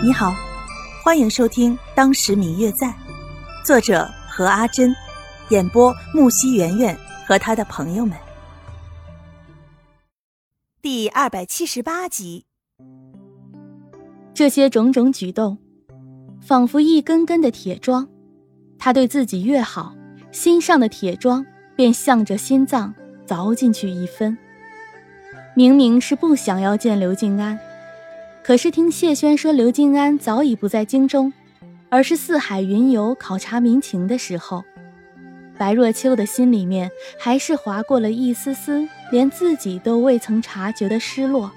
你好，欢迎收听《当时明月在》，作者何阿珍，演播木西圆圆和他的朋友们。第二百七十八集，这些种种举动，仿佛一根根的铁桩，他对自己越好，心上的铁桩便向着心脏凿进去一分。明明是不想要见刘静安。可是听谢轩说刘静安早已不在京中，而是四海云游考察民情的时候，白若秋的心里面还是划过了一丝丝连自己都未曾察觉的失落。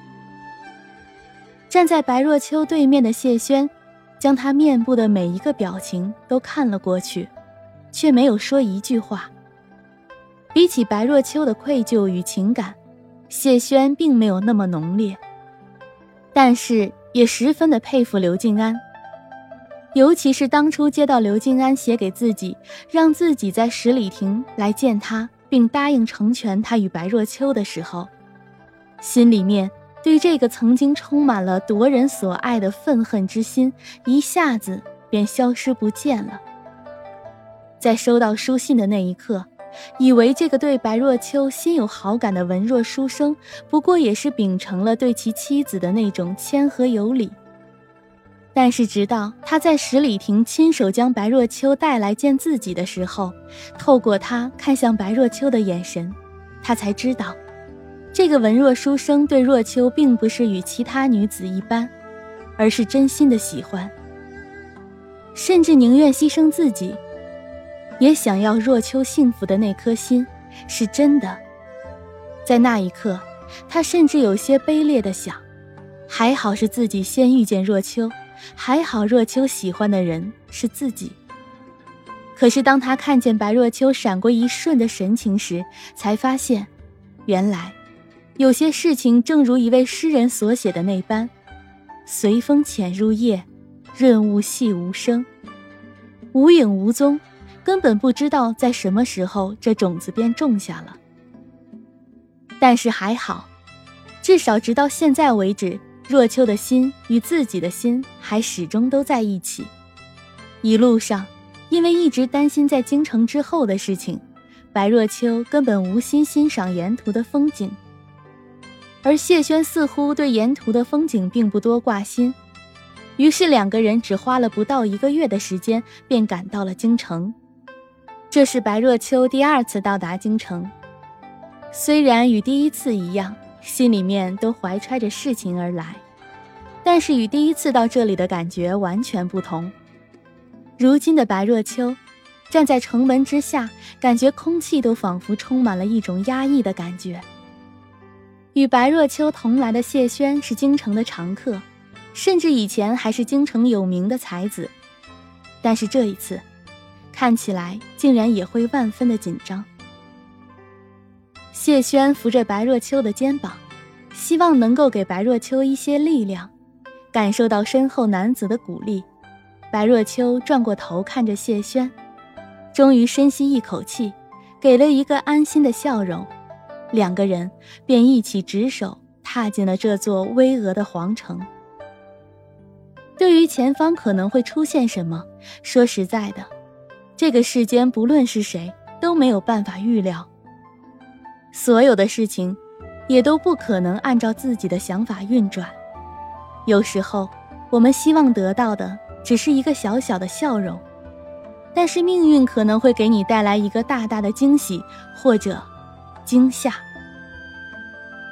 站在白若秋对面的谢轩，将他面部的每一个表情都看了过去，却没有说一句话。比起白若秋的愧疚与情感，谢轩并没有那么浓烈。但是也十分的佩服刘静安，尤其是当初接到刘静安写给自己，让自己在十里亭来见他，并答应成全他与白若秋的时候，心里面对这个曾经充满了夺人所爱的愤恨之心，一下子便消失不见了。在收到书信的那一刻。以为这个对白若秋心有好感的文弱书生，不过也是秉承了对其妻子的那种谦和有礼。但是直到他在十里亭亲手将白若秋带来见自己的时候，透过他看向白若秋的眼神，他才知道，这个文弱书生对若秋并不是与其他女子一般，而是真心的喜欢，甚至宁愿牺牲自己。也想要若秋幸福的那颗心，是真的。在那一刻，他甚至有些卑劣的想：还好是自己先遇见若秋，还好若秋喜欢的人是自己。可是当他看见白若秋闪过一瞬的神情时，才发现，原来，有些事情正如一位诗人所写的那般：随风潜入夜，润物细无声，无影无踪。根本不知道在什么时候这种子便种下了。但是还好，至少直到现在为止，若秋的心与自己的心还始终都在一起。一路上，因为一直担心在京城之后的事情，白若秋根本无心欣赏沿途的风景。而谢轩似乎对沿途的风景并不多挂心，于是两个人只花了不到一个月的时间，便赶到了京城。这是白若秋第二次到达京城，虽然与第一次一样，心里面都怀揣着事情而来，但是与第一次到这里的感觉完全不同。如今的白若秋，站在城门之下，感觉空气都仿佛充满了一种压抑的感觉。与白若秋同来的谢轩是京城的常客，甚至以前还是京城有名的才子，但是这一次。看起来竟然也会万分的紧张。谢轩扶着白若秋的肩膀，希望能够给白若秋一些力量。感受到身后男子的鼓励，白若秋转过头看着谢轩，终于深吸一口气，给了一个安心的笑容。两个人便一起执手踏进了这座巍峨的皇城。对于前方可能会出现什么，说实在的。这个世间，不论是谁都没有办法预料。所有的事情，也都不可能按照自己的想法运转。有时候，我们希望得到的只是一个小小的笑容，但是命运可能会给你带来一个大大的惊喜或者惊吓。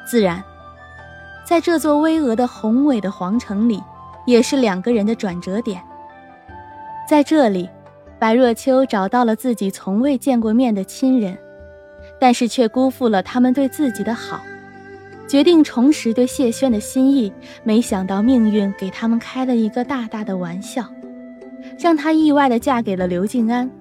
自然，在这座巍峨的宏伟的皇城里，也是两个人的转折点。在这里。白若秋找到了自己从未见过面的亲人，但是却辜负了他们对自己的好，决定重拾对谢轩的心意。没想到命运给他们开了一个大大的玩笑，让她意外的嫁给了刘静安。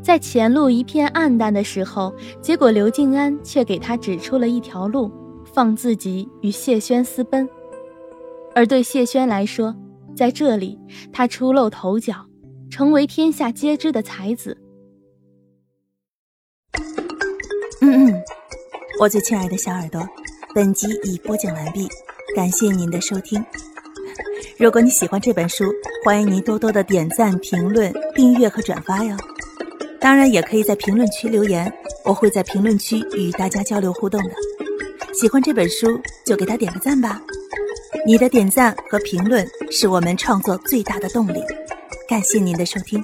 在前路一片暗淡的时候，结果刘静安却给她指出了一条路，放自己与谢轩私奔。而对谢轩来说，在这里他出露头角。成为天下皆知的才子。嗯嗯，我最亲爱的小耳朵，本集已播讲完毕，感谢您的收听。如果你喜欢这本书，欢迎您多多的点赞、评论、订阅和转发哟。当然，也可以在评论区留言，我会在评论区与大家交流互动的。喜欢这本书就给他点个赞吧，你的点赞和评论是我们创作最大的动力。感谢您的收听。